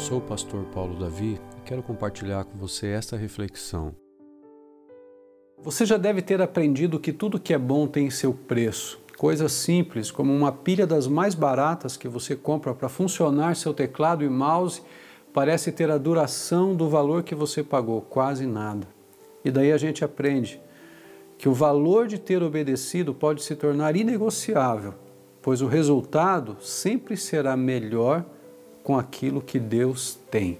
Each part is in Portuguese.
Sou o pastor Paulo Davi e quero compartilhar com você esta reflexão. Você já deve ter aprendido que tudo que é bom tem seu preço. Coisas simples, como uma pilha das mais baratas que você compra para funcionar seu teclado e mouse, parece ter a duração do valor que você pagou, quase nada. E daí a gente aprende que o valor de ter obedecido pode se tornar inegociável, pois o resultado sempre será melhor com aquilo que Deus tem.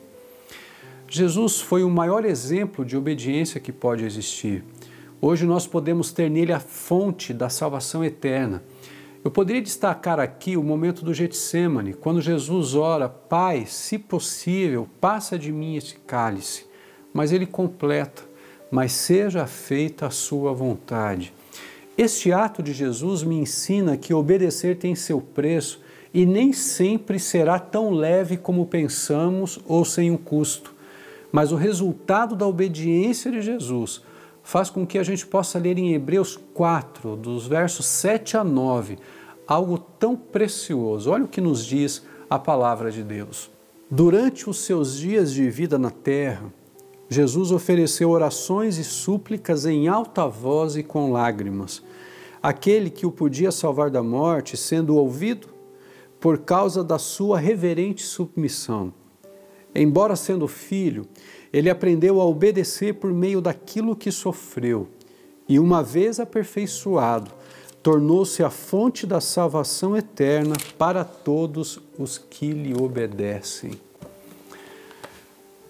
Jesus foi o maior exemplo de obediência que pode existir. Hoje nós podemos ter nele a fonte da salvação eterna. Eu poderia destacar aqui o momento do Getsemane, quando Jesus ora: Pai, se possível, passa de mim esse cálice. Mas ele completa: Mas seja feita a sua vontade. Este ato de Jesus me ensina que obedecer tem seu preço e nem sempre será tão leve como pensamos ou sem um custo. Mas o resultado da obediência de Jesus faz com que a gente possa ler em Hebreus 4, dos versos 7 a 9, algo tão precioso. Olha o que nos diz a palavra de Deus. Durante os seus dias de vida na terra, Jesus ofereceu orações e súplicas em alta voz e com lágrimas. Aquele que o podia salvar da morte, sendo ouvido, por causa da sua reverente submissão. Embora sendo filho, ele aprendeu a obedecer por meio daquilo que sofreu, e uma vez aperfeiçoado, tornou-se a fonte da salvação eterna para todos os que lhe obedecem.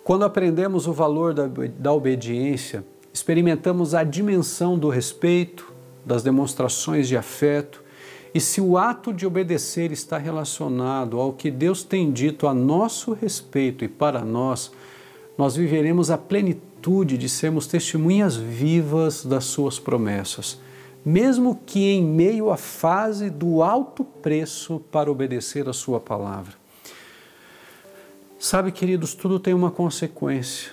Quando aprendemos o valor da, da obediência, experimentamos a dimensão do respeito, das demonstrações de afeto e se o ato de obedecer está relacionado ao que Deus tem dito a nosso respeito e para nós, nós viveremos a plenitude de sermos testemunhas vivas das Suas promessas, mesmo que em meio à fase do alto preço para obedecer a Sua palavra. Sabe, queridos, tudo tem uma consequência.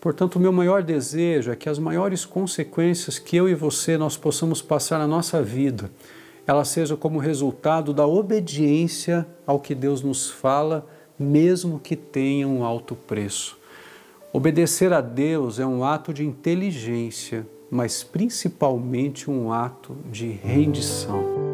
Portanto, o meu maior desejo é que as maiores consequências que eu e você nós possamos passar na nossa vida ela seja como resultado da obediência ao que Deus nos fala, mesmo que tenha um alto preço. Obedecer a Deus é um ato de inteligência, mas principalmente um ato de rendição.